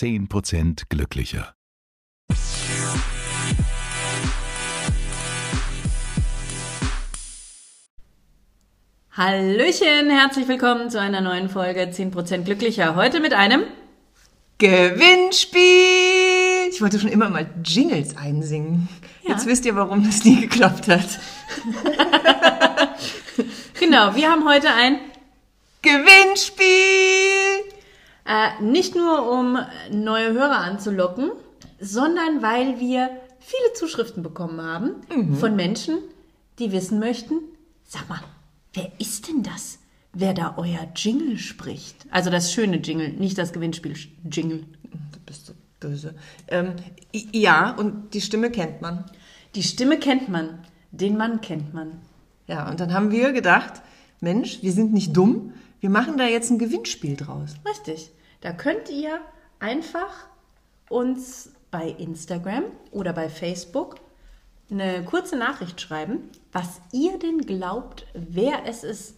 10% glücklicher. Hallöchen, herzlich willkommen zu einer neuen Folge 10% glücklicher. Heute mit einem Gewinnspiel! Ich wollte schon immer mal Jingles einsingen. Ja. Jetzt wisst ihr, warum das nie geklappt hat. Genau, wir haben heute ein Gewinnspiel! Äh, nicht nur um neue Hörer anzulocken, sondern weil wir viele Zuschriften bekommen haben von Menschen, die wissen möchten, sag mal, wer ist denn das, wer da euer Jingle spricht? Also das schöne Jingle, nicht das Gewinnspiel-Jingle. Du bist so böse. Ähm, ja, und die Stimme kennt man. Die Stimme kennt man, den Mann kennt man. Ja, und dann haben wir gedacht, Mensch, wir sind nicht dumm, wir machen da jetzt ein Gewinnspiel draus. Richtig. Da könnt ihr einfach uns bei Instagram oder bei Facebook eine kurze Nachricht schreiben, was ihr denn glaubt, wer es ist.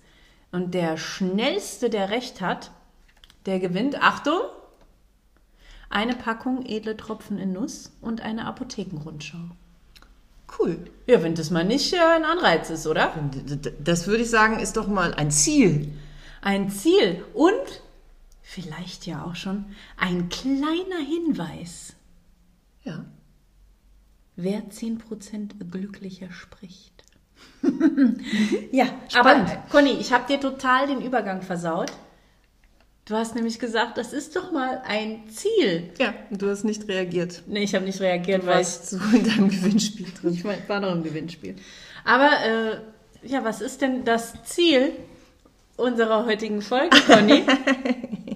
Und der schnellste, der recht hat, der gewinnt, Achtung, eine Packung edle Tropfen in Nuss und eine Apothekenrundschau. Cool. Ja, wenn das mal nicht äh, ein Anreiz ist, oder? Das würde ich sagen, ist doch mal ein Ziel. Ein Ziel und vielleicht ja auch schon ein kleiner Hinweis. Ja. Wer 10% glücklicher spricht. ja, Spannend. aber Conny, ich habe dir total den Übergang versaut. Du hast nämlich gesagt, das ist doch mal ein Ziel. Ja, du hast nicht reagiert. Nee, ich habe nicht reagiert, Du weil ich, warst so in deinem Gewinnspiel drin. ich war noch im Gewinnspiel. Aber äh, ja, was ist denn das Ziel unserer heutigen Folge, Conny?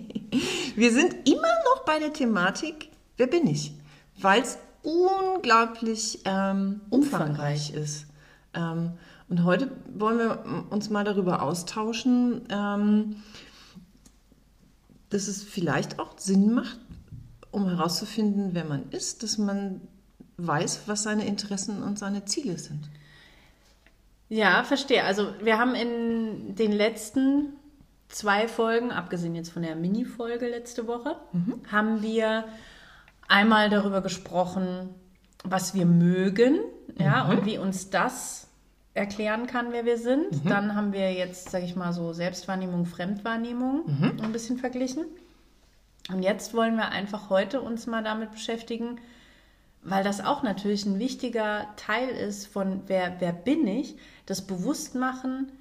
Wir sind immer noch bei der Thematik, wer bin ich? Weil es unglaublich ähm, umfangreich ist. Ähm, und heute wollen wir uns mal darüber austauschen, ähm, dass es vielleicht auch Sinn macht, um herauszufinden, wer man ist, dass man weiß, was seine Interessen und seine Ziele sind. Ja, verstehe. Also wir haben in den letzten zwei Folgen, abgesehen jetzt von der Mini-Folge letzte Woche, haben wir einmal darüber gesprochen, was wir mögen, ja, und wie uns das erklären kann, wer wir sind. Dann haben wir jetzt, sage ich mal, so Selbstwahrnehmung, Fremdwahrnehmung ein bisschen verglichen. Und jetzt wollen wir einfach heute uns mal damit beschäftigen, weil das auch natürlich ein wichtiger Teil ist von wer, wer bin ich, das Bewusstmachen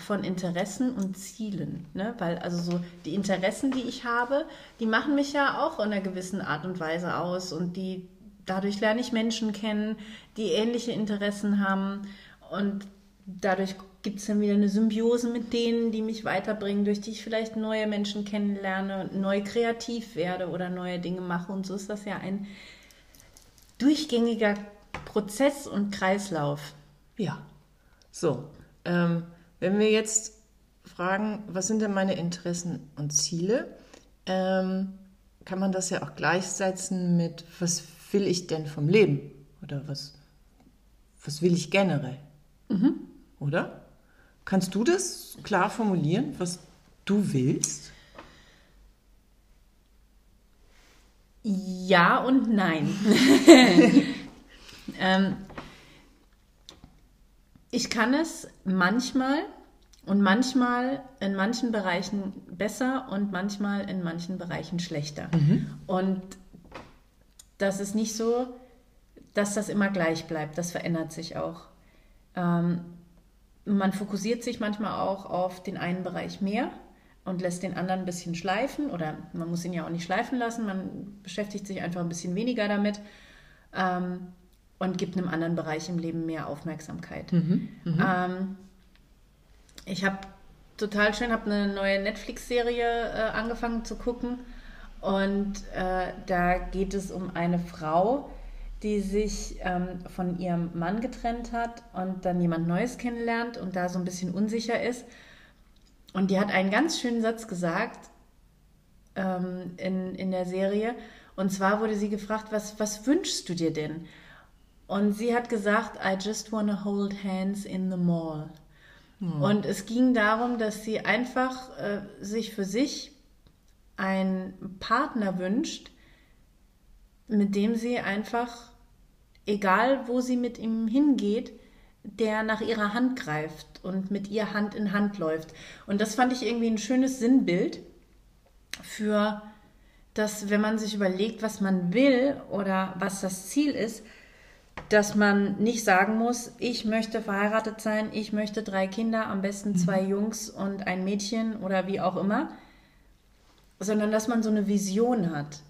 von Interessen und Zielen. Ne? Weil also so die Interessen, die ich habe, die machen mich ja auch in einer gewissen Art und Weise aus und die dadurch lerne ich Menschen kennen, die ähnliche Interessen haben und dadurch gibt es dann wieder eine Symbiose mit denen, die mich weiterbringen, durch die ich vielleicht neue Menschen kennenlerne, neu kreativ werde oder neue Dinge mache. Und so ist das ja ein durchgängiger Prozess und Kreislauf. Ja. So, ähm, wenn wir jetzt fragen, was sind denn meine Interessen und Ziele, ähm, kann man das ja auch gleichsetzen mit, was will ich denn vom Leben? Oder was, was will ich generell? Oder? Kannst du das klar formulieren, was du willst? Ja und nein. ähm, ich kann es manchmal und manchmal in manchen Bereichen besser und manchmal in manchen Bereichen schlechter. Und das ist nicht so, dass das immer gleich bleibt. Das verändert sich auch. Ähm, man fokussiert sich manchmal auch auf den einen Bereich mehr und lässt den anderen ein bisschen schleifen oder man muss ihn ja auch nicht schleifen lassen, man beschäftigt sich einfach ein bisschen weniger damit ähm, und gibt einem anderen Bereich im Leben mehr Aufmerksamkeit. Ähm, ich habe total schön, habe eine neue Netflix-Serie äh, angefangen zu gucken und äh, da geht es um eine Frau, die sich ähm, von ihrem Mann getrennt hat und dann jemand Neues kennenlernt und da so ein bisschen unsicher ist. Und die hat einen ganz schönen Satz gesagt ähm, in, in der Serie. Und zwar wurde sie gefragt, was, was wünschst du dir denn? Und sie hat gesagt, I just wanna hold hands in the mall. Und es ging darum, dass sie einfach äh, sich für sich einen Partner wünscht, mit dem sie einfach, egal wo sie mit ihm hingeht, der nach ihrer Hand greift und mit ihr Hand in Hand läuft. Und das fand ich irgendwie ein schönes Sinnbild für dass, wenn man sich überlegt, was man will oder was das Ziel ist, dass man nicht sagen muss, ich möchte verheiratet sein, ich möchte drei Kinder, am besten zwei mhm. Jungs und ein Mädchen oder wie auch immer, sondern dass man so eine Vision hat,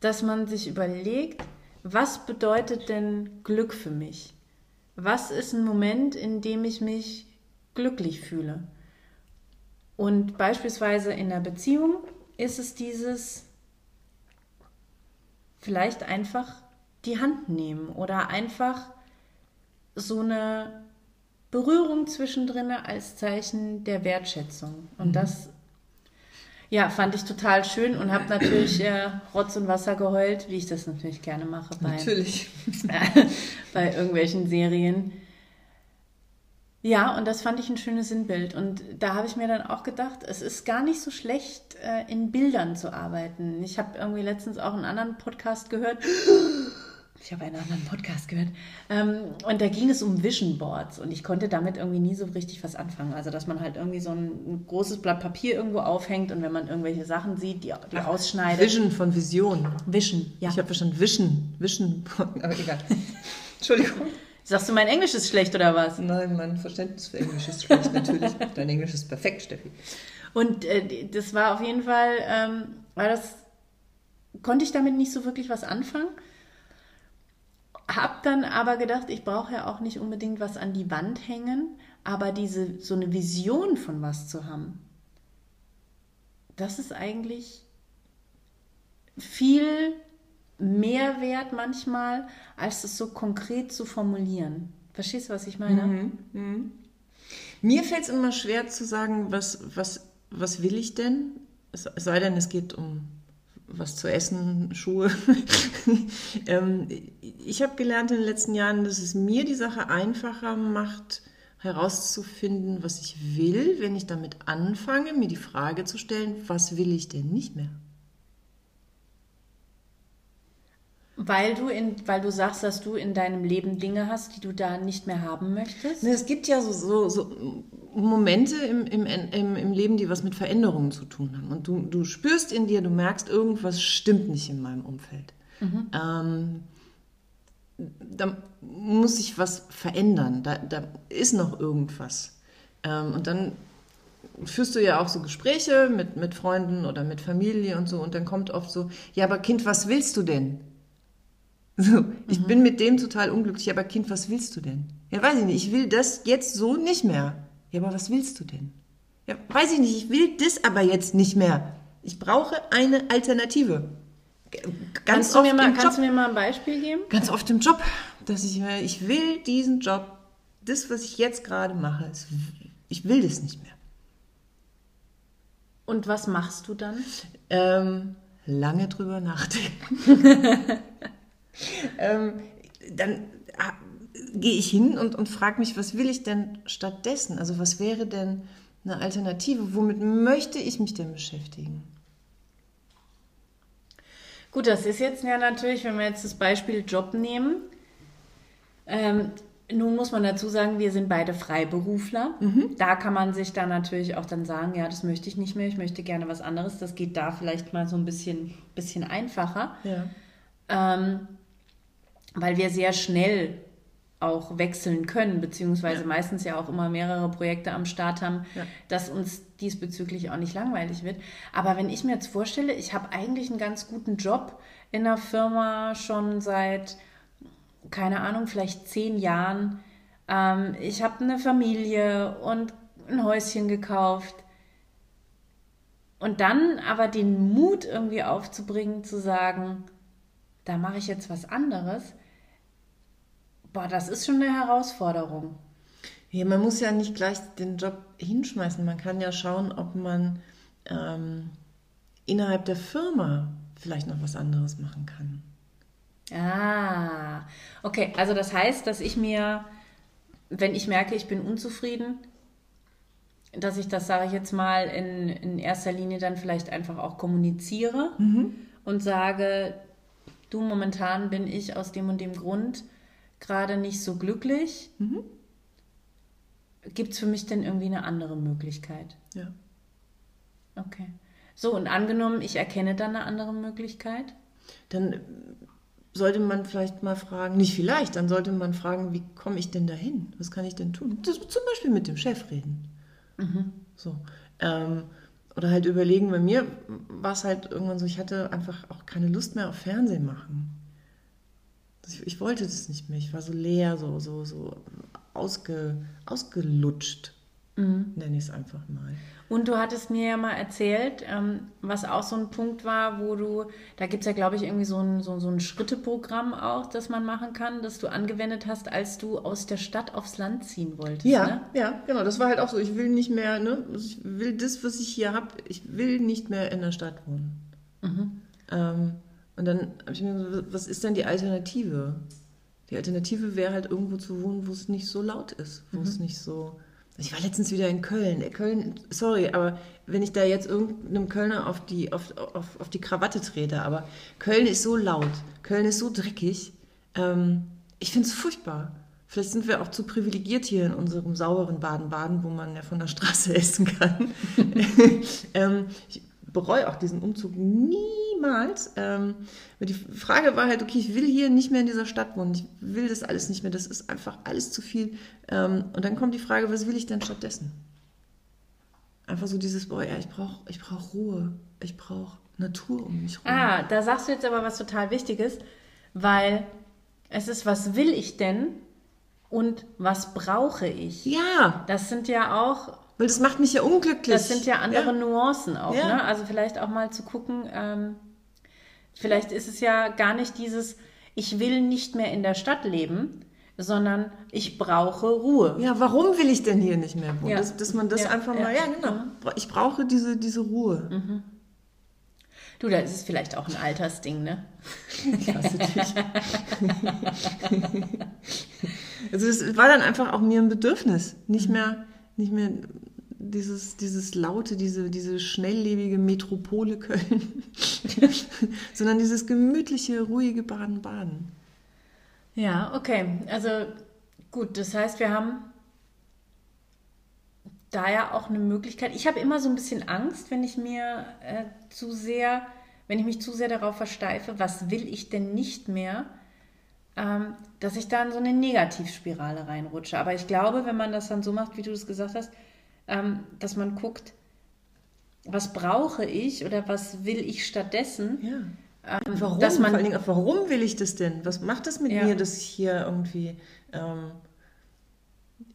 dass man sich überlegt, was bedeutet denn Glück für mich? Was ist ein Moment, in dem ich mich glücklich fühle? Und beispielsweise in der Beziehung ist es dieses vielleicht einfach die Hand nehmen oder einfach so eine Berührung zwischendrin als Zeichen der Wertschätzung. Und mhm. das ja, fand ich total schön und habe natürlich äh, Rotz und Wasser geheult, wie ich das natürlich gerne mache bei, natürlich. bei irgendwelchen Serien. Ja, und das fand ich ein schönes Sinnbild. Und da habe ich mir dann auch gedacht, es ist gar nicht so schlecht, äh, in Bildern zu arbeiten. Ich habe irgendwie letztens auch einen anderen Podcast gehört. Ich habe einen anderen Podcast gehört. Ähm, und da ging es um Vision Boards. Und ich konnte damit irgendwie nie so richtig was anfangen. Also, dass man halt irgendwie so ein, ein großes Blatt Papier irgendwo aufhängt und wenn man irgendwelche Sachen sieht, die, die Ach, ausschneidet. Vision von Vision. Vision, ja. Ich habe verstanden, Vision. Vision. Aber egal. Entschuldigung. Sagst du, mein Englisch ist schlecht oder was? Nein, mein Verständnis für Englisch ist schlecht, natürlich. Dein Englisch ist perfekt, Steffi. Und äh, das war auf jeden Fall, ähm, war das, konnte ich damit nicht so wirklich was anfangen. Hab dann aber gedacht, ich brauche ja auch nicht unbedingt was an die Wand hängen, aber diese so eine Vision von was zu haben, das ist eigentlich viel mehr wert manchmal, als es so konkret zu formulieren. Verstehst du, was ich meine? Mhm. Mhm. Mir fällt es immer schwer zu sagen, was, was, was will ich denn? Es sei denn, es geht um was zu essen, Schuhe. ähm, ich habe gelernt in den letzten Jahren, dass es mir die Sache einfacher macht, herauszufinden, was ich will, wenn ich damit anfange, mir die Frage zu stellen, was will ich denn nicht mehr? Weil du, in, weil du sagst, dass du in deinem Leben Dinge hast, die du da nicht mehr haben möchtest? Es gibt ja so, so, so Momente im, im, im, im Leben, die was mit Veränderungen zu tun haben. Und du, du spürst in dir, du merkst, irgendwas stimmt nicht in meinem Umfeld. Mhm. Ähm, da muss sich was verändern. Da, da ist noch irgendwas. Ähm, und dann führst du ja auch so Gespräche mit, mit Freunden oder mit Familie und so. Und dann kommt oft so, ja, aber Kind, was willst du denn? So, ich mhm. bin mit dem total unglücklich, aber Kind, was willst du denn? Ja, weiß ich nicht, ich will das jetzt so nicht mehr. Ja, aber was willst du denn? Ja, weiß ich nicht, ich will das aber jetzt nicht mehr. Ich brauche eine Alternative. Ganz kannst, du mir, mal, kannst du mir mal ein Beispiel geben? Ganz oft im Job, dass ich, ich will diesen Job, das, was ich jetzt gerade mache, ich will das nicht mehr. Und was machst du dann? Ähm, lange drüber nachdenken. ähm, dann ah, gehe ich hin und, und frage mich, was will ich denn stattdessen? Also was wäre denn eine Alternative? Womit möchte ich mich denn beschäftigen? Gut, das ist jetzt ja natürlich, wenn wir jetzt das Beispiel Job nehmen. Ähm, nun muss man dazu sagen, wir sind beide Freiberufler. Mhm. Da kann man sich dann natürlich auch dann sagen, ja, das möchte ich nicht mehr, ich möchte gerne was anderes. Das geht da vielleicht mal so ein bisschen, bisschen einfacher. Ja. Ähm, weil wir sehr schnell auch wechseln können, beziehungsweise ja. meistens ja auch immer mehrere Projekte am Start haben, ja. dass uns diesbezüglich auch nicht langweilig wird. Aber wenn ich mir jetzt vorstelle, ich habe eigentlich einen ganz guten Job in der Firma schon seit, keine Ahnung, vielleicht zehn Jahren. Ähm, ich habe eine Familie und ein Häuschen gekauft. Und dann aber den Mut irgendwie aufzubringen, zu sagen, da mache ich jetzt was anderes Boah, das ist schon eine Herausforderung. Ja, man muss ja nicht gleich den Job hinschmeißen. Man kann ja schauen, ob man ähm, innerhalb der Firma vielleicht noch was anderes machen kann. Ah, okay. Also das heißt, dass ich mir, wenn ich merke, ich bin unzufrieden, dass ich das, sage ich jetzt mal, in, in erster Linie dann vielleicht einfach auch kommuniziere mhm. und sage, du momentan bin ich aus dem und dem Grund gerade nicht so glücklich. Mhm. Gibt es für mich denn irgendwie eine andere Möglichkeit? Ja. Okay. So, und angenommen, ich erkenne dann eine andere Möglichkeit? Dann sollte man vielleicht mal fragen, nicht vielleicht, dann sollte man fragen, wie komme ich denn dahin? Was kann ich denn tun? Das, zum Beispiel mit dem Chef reden. So. Ähm, oder halt überlegen, bei mir war es halt irgendwann so, ich hatte einfach auch keine Lust mehr auf Fernsehen machen. Ich, ich wollte das nicht mehr. Ich war so leer, so, so, so ausge, ausgelutscht, nenne ich es einfach mal. Und du hattest mir ja mal erzählt, ähm, was auch so ein Punkt war, wo du, da gibt es ja, glaube ich, irgendwie so ein, so, so ein Schritteprogramm auch, das man machen kann, das du angewendet hast, als du aus der Stadt aufs Land ziehen wolltest. Ja, Ne? ja, genau. Das war halt auch so. Ich will nicht mehr, ne, ich will das, was ich hier habe, ich will nicht mehr in der Stadt wohnen. Ähm, und dann habe ich mir gesagt, was ist denn die Alternative? Die Alternative wäre halt irgendwo zu wohnen, wo es nicht so laut ist, wo es nicht so. Ich war letztens wieder in Köln. Äh, Köln, sorry, aber wenn ich da jetzt irgendeinem Kölner auf die, auf, auf, auf die Krawatte trete, aber Köln ist so laut, Köln ist so dreckig. Ähm, ich finde es furchtbar. Vielleicht sind wir auch zu privilegiert hier in unserem sauren Baden-Baden, wo man ja von der Straße essen kann. ähm, ich bereue auch diesen Umzug niemals. Ähm, die Frage war halt, okay, ich will hier nicht mehr in dieser Stadt wohnen. Ich will das alles nicht mehr. Das ist einfach alles zu viel. Ähm, und dann kommt die Frage, was will ich denn stattdessen? Einfach so dieses, boah, ja, ich brauche ich brauch Ruhe. Ich brauche Natur um mich herum. Ah, da sagst du jetzt aber was total Wichtiges, weil es ist, was will ich denn und was brauche ich? Ja, Das sind ja auch weil das macht mich ja unglücklich. Das sind ja andere Nuancen auch, Ja. ne? Also vielleicht auch mal zu gucken, ähm, vielleicht ist es ja gar nicht dieses, ich will nicht mehr in der Stadt leben, sondern ich brauche Ruhe. Ja, warum will ich denn hier nicht mehr wohnen? Ja. Dass, dass man das Ja, einfach ja. mal, ja genau, ich brauche diese, diese Ruhe. Du, da ist es vielleicht auch ein Altersding, ne? Ich hasse dich. also es war dann einfach auch mir ein Bedürfnis, nicht mehr, nicht mehr dieses, dieses laute, diese, diese schnelllebige Metropole Köln, sondern dieses gemütliche, ruhige Baden-Baden. Ja, okay. Also gut, das heißt, wir haben da ja auch eine Möglichkeit. Ich habe immer so ein bisschen Angst, wenn ich mir äh, zu sehr, wenn ich mich zu sehr darauf versteife, was will ich denn nicht mehr, dass ich da in so eine Negativspirale reinrutsche. Aber ich glaube, wenn man das dann so macht, wie du das gesagt hast, ähm, dass man guckt, was brauche ich oder was will ich stattdessen, Ja. warum? Ähm, dass man- Vor allen Dingen, warum will ich das denn? Was macht das mit Ja. mir, dass ich hier irgendwie ähm,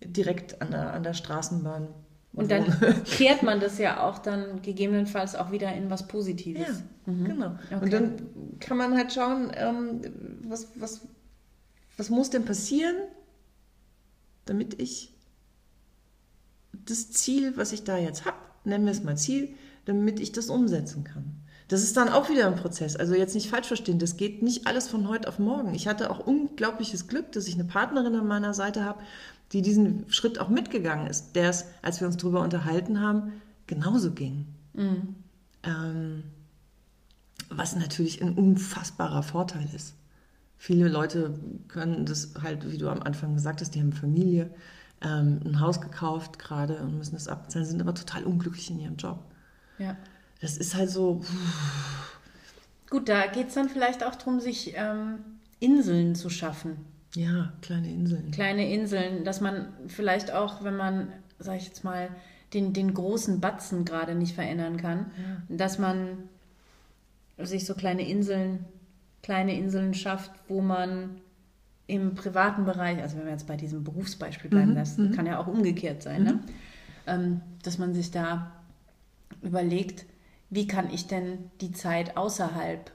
direkt an der, an der Straßenbahn Und dann kehrt man das ja auch dann gegebenenfalls auch wieder in was Positives. Ja, genau. Okay. Und dann kann man halt schauen, ähm, was, was, was muss denn passieren, damit ich das Ziel, was ich da jetzt habe, nennen wir es mal Ziel, damit ich das umsetzen kann. Das ist dann auch wieder ein Prozess. Also jetzt nicht falsch verstehen, das geht nicht alles von heute auf morgen. Ich hatte auch unglaubliches Glück, dass ich eine Partnerin an meiner Seite habe, die diesen Schritt auch mitgegangen ist, der es, als wir uns darüber unterhalten haben, genauso ging. Ähm, was natürlich ein unfassbarer Vorteil ist. Viele Leute können das halt, wie du am Anfang gesagt hast, die haben Familie, ähm, ein Haus gekauft gerade und müssen es abbezahlen, sind aber total unglücklich in ihrem Job. Ja. Das ist halt so, Gut, da geht es dann vielleicht auch darum, sich ähm, Inseln zu schaffen. ja, kleine Inseln. Kleine Inseln, dass man vielleicht auch, wenn man, sag ich jetzt mal, den, den großen Batzen gerade nicht verändern kann, dass man sich so kleine Inseln, kleine Inseln schafft, wo man im privaten Bereich, also wenn wir jetzt bei diesem Berufsbeispiel bleiben, das kann ja auch umgekehrt sein, ne? ähm, dass man sich da überlegt, wie kann ich denn die Zeit außerhalb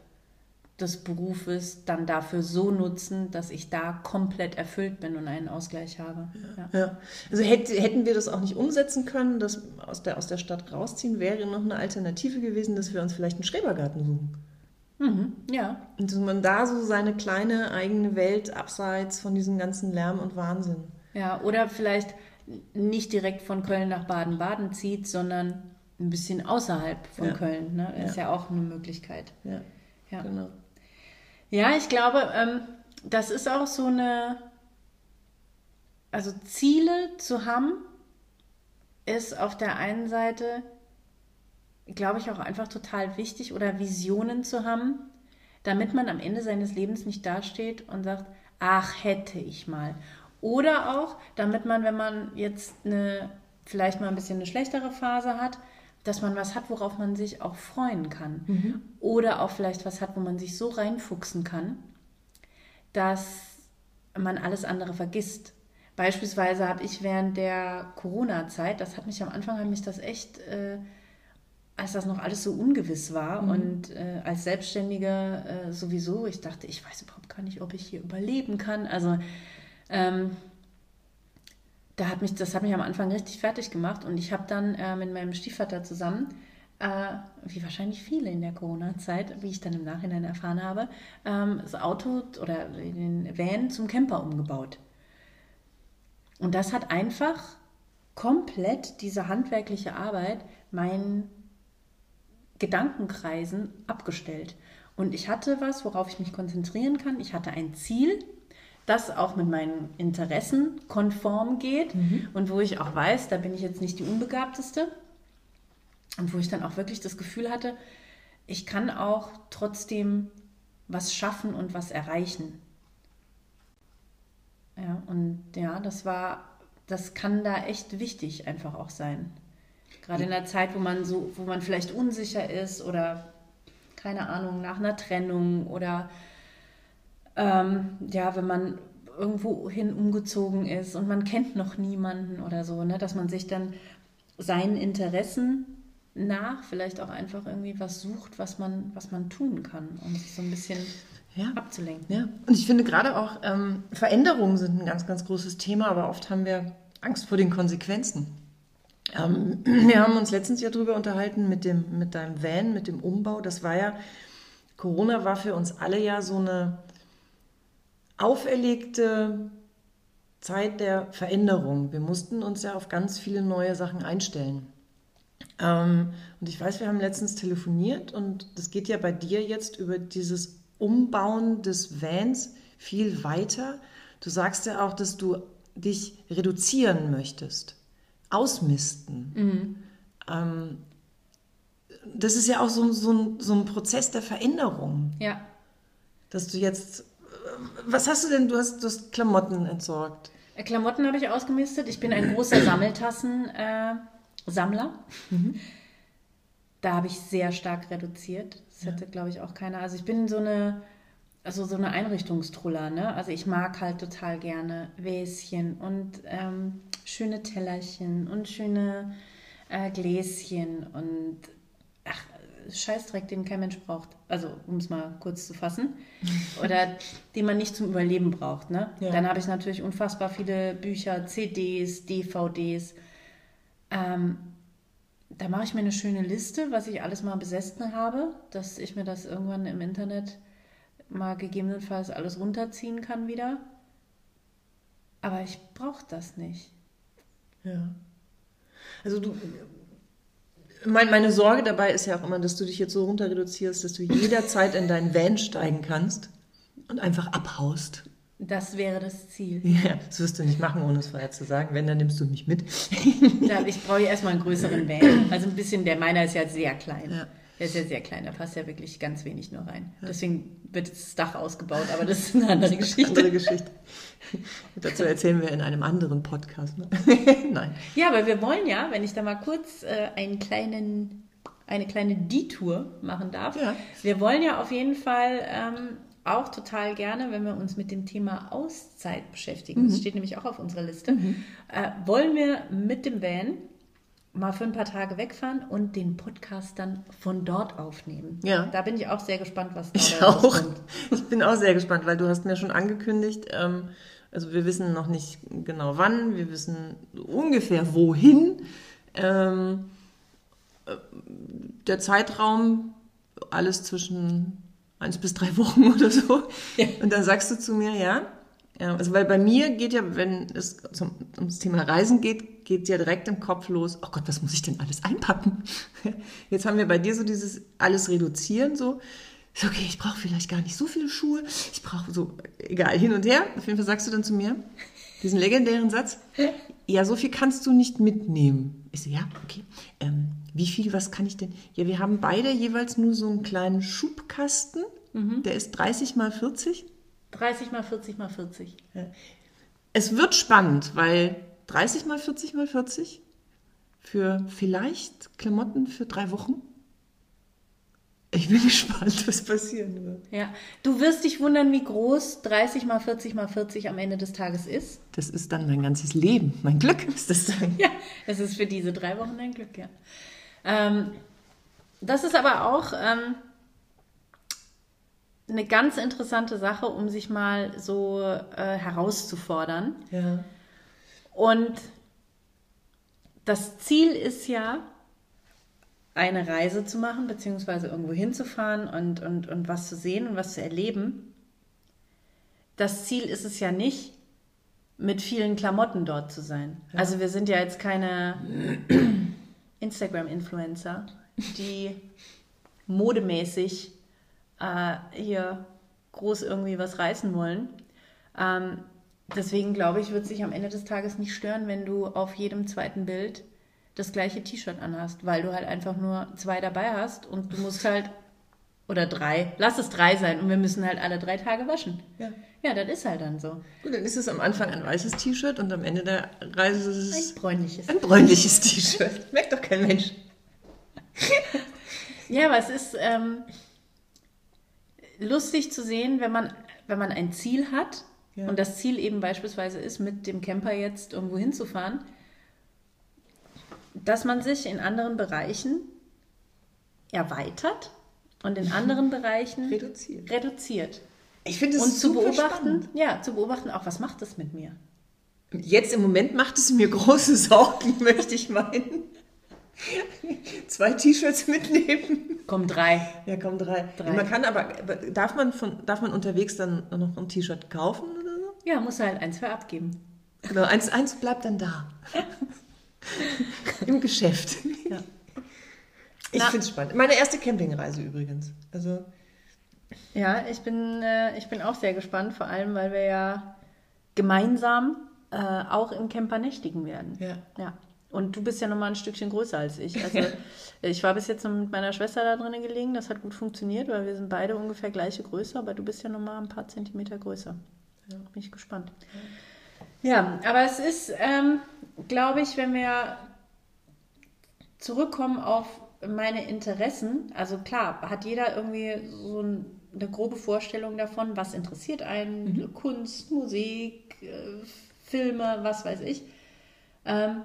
des Berufes dann dafür so nutzen, dass ich da komplett erfüllt bin und einen Ausgleich habe. Ja. Ja. Also hätt, hätten wir das auch nicht umsetzen können, das aus der, aus der Stadt rausziehen, wäre noch eine Alternative gewesen, dass wir uns vielleicht einen Schrebergarten suchen. Mhm. ja. Und dass man da so seine kleine eigene Welt abseits von diesem ganzen Lärm und Wahnsinn. Ja, oder vielleicht nicht direkt von Köln nach Baden-Baden zieht, sondern ein bisschen außerhalb von Ja. Köln. Ne? Das ist Ja. ja auch eine Möglichkeit. Ja, Ja. genau. Ja, ich glaube, ähm, das ist auch so eine, also Ziele zu haben, ist auf der einen Seite, glaube ich, auch einfach total wichtig oder Visionen zu haben, damit man am Ende seines Lebens nicht dasteht und sagt, ach, hätte ich mal. Oder auch, damit man, wenn man jetzt eine, vielleicht mal ein bisschen eine schlechtere Phase hat, dass man was hat, worauf man sich auch freuen kann. Mhm. Oder auch vielleicht was hat, wo man sich so reinfuchsen kann, dass man alles andere vergisst. Beispielsweise habe ich während der Corona-Zeit, das hat mich am Anfang, hat mich das echt, äh, als das noch alles so ungewiss war mhm. und äh, als Selbstständige äh, sowieso, ich dachte, ich weiß überhaupt gar nicht, ob ich hier überleben kann. Also ähm, da hat mich, das hat mich am Anfang richtig fertig gemacht und ich habe dann äh, mit meinem Stiefvater zusammen, äh, wie wahrscheinlich viele in der Corona-Zeit, wie ich dann im Nachhinein erfahren habe, ähm, das Auto oder den Van zum Camper umgebaut. Und das hat einfach komplett diese handwerkliche Arbeit meinen Gedankenkreisen abgestellt. Und ich hatte was, worauf ich mich konzentrieren kann. Ich hatte ein Ziel, das auch mit meinen Interessen konform geht mhm. und wo ich auch weiß, da bin ich jetzt nicht die Unbegabteste. Und wo ich dann auch wirklich das Gefühl hatte, ich kann auch trotzdem was schaffen und was erreichen. Ja, und ja, das war, das kann da echt wichtig einfach auch sein. Gerade in der Zeit, wo man so, wo man vielleicht unsicher ist oder keine Ahnung, nach einer Trennung oder ähm, ja, wenn man irgendwo hin umgezogen ist und man kennt noch niemanden oder so, ne, dass man sich dann seinen Interessen nach vielleicht auch einfach irgendwie was sucht, was man, was man tun kann, um sich so ein bisschen ja. abzulenken. Ja, und ich finde gerade auch ähm, Veränderungen sind ein ganz, ganz großes Thema, aber oft haben wir Angst vor den Konsequenzen. Ähm, wir haben uns letztens ja darüber unterhalten mit, dem, mit deinem Van, mit dem Umbau. Das war ja, Corona war für uns alle ja so eine auferlegte Zeit der Veränderung. Wir mussten uns ja auf ganz viele neue Sachen einstellen. Ähm, und ich weiß, wir haben letztens telefoniert und das geht ja bei dir jetzt über dieses Umbauen des Vans viel weiter. Du sagst ja auch, dass du dich reduzieren möchtest, ausmisten. Mhm. Ähm, das ist ja auch so, so, ein, so ein Prozess der Veränderung. Ja. Dass du jetzt, was hast du denn, du hast, du hast Klamotten entsorgt. Äh, Klamotten habe ich ausgemistet. Ich bin ein großer Sammeltassen-Sammler. Äh, mhm. Da habe ich sehr stark reduziert. Das ja. hätte, glaube ich, auch keiner. Also ich bin so eine, also so eine Einrichtungstruller, ne? Also ich mag halt total gerne Wäschen und ähm, schöne Tellerchen und schöne äh, Gläschen und ach, Scheißdreck, den kein Mensch braucht. Also, um es mal kurz zu fassen. Oder den man nicht zum Überleben braucht. Ne? Ja. Dann habe ich natürlich unfassbar viele Bücher, CDs, DVDs. Ähm, da mache ich mir eine schöne Liste, was ich alles mal besessen habe, dass ich mir das irgendwann im Internet mal gegebenenfalls alles runterziehen kann wieder. Aber ich brauche das nicht. Ja. Also du, mein, meine Sorge dabei ist ja auch immer, dass du dich jetzt so runter reduzierst, dass du jederzeit in deinen Van steigen kannst und einfach abhaust. Das wäre das Ziel. Ja, das wirst du nicht machen, ohne es vorher zu sagen. Wenn, dann nimmst du mich mit. ja, ich brauche erstmal einen größeren Van. Also ein bisschen, der meiner ist ja sehr klein. Ja. Der ist ja sehr klein, da passt ja wirklich ganz wenig nur rein. Deswegen wird das Dach ausgebaut, aber das ist eine andere Geschichte. andere Geschichte. Dazu erzählen wir in einem anderen Podcast. Ne? Nein. Ja, aber wir wollen ja, wenn ich da mal kurz äh, einen kleinen, eine kleine Detour machen darf. Ja. Wir wollen ja auf jeden Fall ähm, auch total gerne, wenn wir uns mit dem Thema Auszeit beschäftigen, mhm. das steht nämlich auch auf unserer Liste, mhm. äh, wollen wir mit dem Van mal für ein paar Tage wegfahren und den Podcast dann von dort aufnehmen. Ja. Da bin ich auch sehr gespannt, was da ich auch. Kommt. Ich bin auch sehr gespannt, weil du hast mir schon angekündigt, ähm, also wir wissen noch nicht genau wann, wir wissen ungefähr wohin. Ähm, äh, der Zeitraum, alles zwischen eins bis drei Wochen oder so. Ja. Und dann sagst du zu mir, ja, ja, also weil bei mir geht ja, wenn es zum, ums Thema Reisen geht, geht ja direkt im Kopf los, oh Gott, was muss ich denn alles einpacken? Jetzt haben wir bei dir so dieses alles reduzieren so. So, okay, ich brauche vielleicht gar nicht so viele Schuhe. Ich brauche so, egal, hin und her. Auf jeden Fall sagst du dann zu mir diesen legendären Satz. Ja, so viel kannst du nicht mitnehmen. Ich so, ja, okay. Ähm, wie viel, was kann ich denn? Ja, wir haben beide jeweils nur so einen kleinen Schubkasten. Der ist 30 mal 40. 30 mal 40 mal 40. Es wird spannend, weil 30 mal 40 mal 40 für vielleicht Klamotten für drei Wochen. Ich bin gespannt, was passieren wird. Ja, du wirst dich wundern, wie groß 30 mal 40 mal 40 am Ende des Tages ist. Das ist dann mein ganzes Leben. Mein Glück ist das dann. Ja, es ist für diese drei Wochen dein Glück, ja. Ähm, das ist aber auch ähm, eine ganz interessante Sache, um sich mal so äh, herauszufordern. Ja. Und das Ziel ist ja, eine Reise zu machen, beziehungsweise irgendwo hinzufahren und, und, und was zu sehen und was zu erleben. Das Ziel ist es ja nicht, mit vielen Klamotten dort zu sein. Also wir sind ja jetzt keine Instagram-Influencer, die modemäßig äh, hier groß irgendwie was reißen wollen. Ähm, deswegen glaube ich, wird sich am Ende des Tages nicht stören, wenn du auf jedem zweiten Bild das gleiche T-Shirt anhast, weil du halt einfach nur zwei dabei hast und du musst halt, oder drei, lass es drei sein und wir müssen halt alle drei Tage waschen. Ja. Ja, das ist halt dann so. Gut, dann ist es am Anfang ein weißes T-Shirt und am Ende der Reise ist Ein es bräunliches. ein bräunliches T-Shirt. Merkt doch kein Mensch. Ja, aber es ist ähm, lustig zu sehen, wenn man, wenn man ein Ziel hat Ja. und das Ziel eben beispielsweise ist, mit dem Camper jetzt irgendwo hinzufahren, dass man sich in anderen Bereichen erweitert und in anderen Bereichen Reduziert. reduziert. Ich finde es Und zu beobachten, spannend. ja, zu beobachten auch, was macht das mit mir? Jetzt im Moment macht es mir große Sorgen, möchte ich meinen. Zwei T-Shirts mitnehmen. Komm, drei. Ja, komm, drei. Drei. Man kann aber, darf man, von, darf man unterwegs dann noch ein T-Shirt kaufen oder so? Ja, muss halt ein, zwei abgeben. Genau, eins, eins bleibt dann da. Im Geschäft. Ja. Ich finde es spannend. Meine erste Campingreise übrigens. Also, Ja, ich bin, äh, ich bin auch sehr gespannt, vor allem, weil wir ja gemeinsam äh, auch im Camper nächtigen werden. ja. Ja. Und du bist ja nochmal ein Stückchen größer als ich. Also ich war bis jetzt noch mit meiner Schwester da drinnen gelegen. Das hat gut funktioniert, weil wir sind beide ungefähr gleiche Größe, aber du bist ja nochmal ein paar Zentimeter größer. Ja, bin ich gespannt. Ja, aber es ist, ähm, glaube ich, wenn wir zurückkommen auf meine Interessen, also klar, hat jeder irgendwie so ein, eine grobe Vorstellung davon, was interessiert einen, Kunst, Musik, äh, Filme, was weiß ich. Ähm,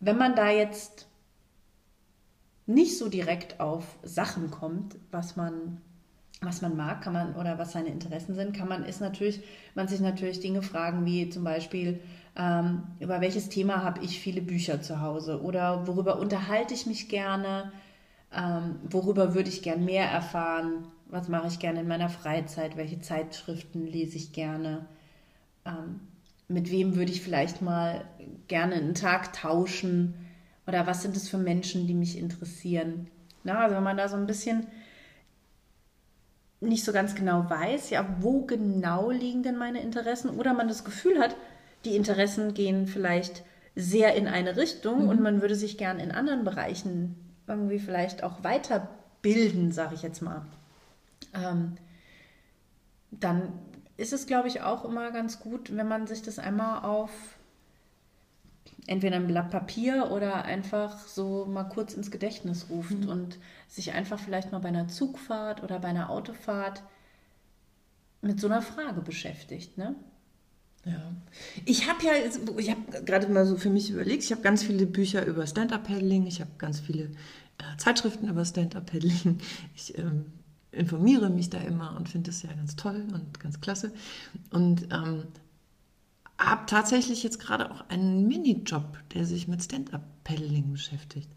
wenn man da jetzt nicht so direkt auf Sachen kommt, was man, was man mag, kann man oder was seine Interessen sind, kann man ist natürlich, man sich natürlich Dinge fragen, wie zum Beispiel, ähm, über welches Thema habe ich viele Bücher zu Hause oder worüber unterhalte ich mich gerne, ähm, worüber würde ich gern mehr erfahren, was mache ich gerne in meiner Freizeit, welche Zeitschriften lese ich gerne, ähm, mit wem würde ich vielleicht mal gerne einen Tag tauschen oder was sind es für Menschen, die mich interessieren. Na, also wenn man da so ein bisschen nicht so ganz genau weiß, ja, wo genau liegen denn meine Interessen oder man das Gefühl hat, die Interessen gehen vielleicht sehr in eine Richtung und man würde sich gern in anderen Bereichen irgendwie vielleicht auch weiterbilden, sage ich jetzt mal. Ähm, dann ist es, glaube ich, auch immer ganz gut, wenn man sich das einmal auf entweder ein Blatt Papier oder einfach so mal kurz ins Gedächtnis ruft und sich einfach vielleicht mal bei einer Zugfahrt oder bei einer Autofahrt mit so einer Frage beschäftigt. Ne? Ja. Ich habe ja, ich habe gerade mal so für mich überlegt, ich habe ganz viele Bücher über Stand-Up-Paddling, ich habe ganz viele äh, Zeitschriften über Stand-Up-Paddling. Ich ähm, informiere mich da immer und finde das ja ganz toll und ganz klasse. Und ähm, habe tatsächlich jetzt gerade auch einen Minijob, der sich mit Stand-Up-Paddling beschäftigt.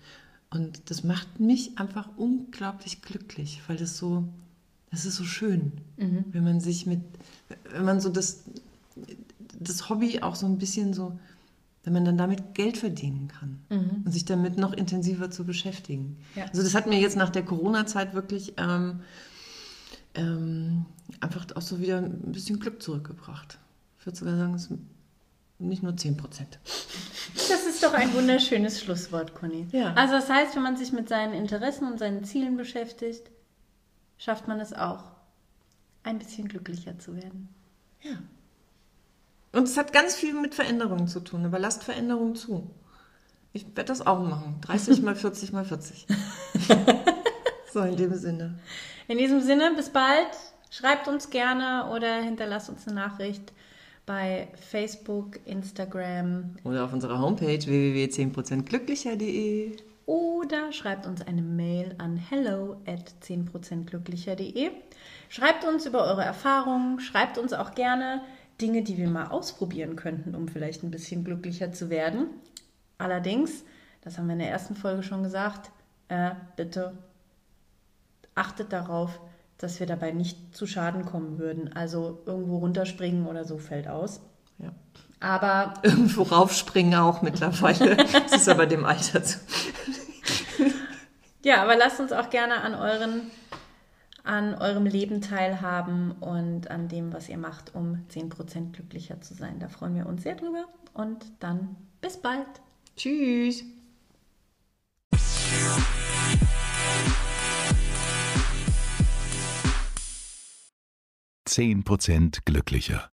Und das macht mich einfach unglaublich glücklich, weil das so, das ist so schön, wenn man sich mit, wenn man so das, das Hobby auch so ein bisschen so, wenn man dann damit Geld verdienen kann und sich damit noch intensiver zu beschäftigen. Ja. Also das hat mir jetzt nach der Corona-Zeit wirklich ähm, ähm, einfach auch so wieder ein bisschen Glück zurückgebracht. Ich würde sogar sagen, es nicht nur 10 Prozent. Das ist doch ein wunderschönes Schlusswort, Conny. Ja. Also das heißt, wenn man sich mit seinen Interessen und seinen Zielen beschäftigt, schafft man es auch, ein bisschen glücklicher zu werden. Ja. Und es hat ganz viel mit Veränderungen zu tun, aber lasst Veränderungen zu. Ich werde das auch machen. 30 mal 40 mal 40. so, in dem Sinne. In diesem Sinne, bis bald. Schreibt uns gerne oder hinterlasst uns eine Nachricht bei Facebook, Instagram Oder auf unserer Homepage www.10%glücklicher.de. oder schreibt uns eine Mail an hello at 10%glücklicher.de. Schreibt uns über eure Erfahrungen, schreibt uns auch gerne Dinge, die wir mal ausprobieren könnten, um vielleicht ein bisschen glücklicher zu werden. Allerdings, das haben wir in der ersten Folge schon gesagt, äh, bitte achtet darauf, dass wir dabei nicht zu Schaden kommen würden. Also irgendwo runterspringen oder so fällt aus. Ja. Aber Irgendwo raufspringen auch mittlerweile. Das ist aber dem Alter zu. Ja, aber lasst uns auch gerne an euren an eurem Leben teilhaben und an dem, was ihr macht, um 10% glücklicher zu sein. Da freuen wir uns sehr drüber und dann bis bald. Tschüss. Zehn Prozent glücklicher.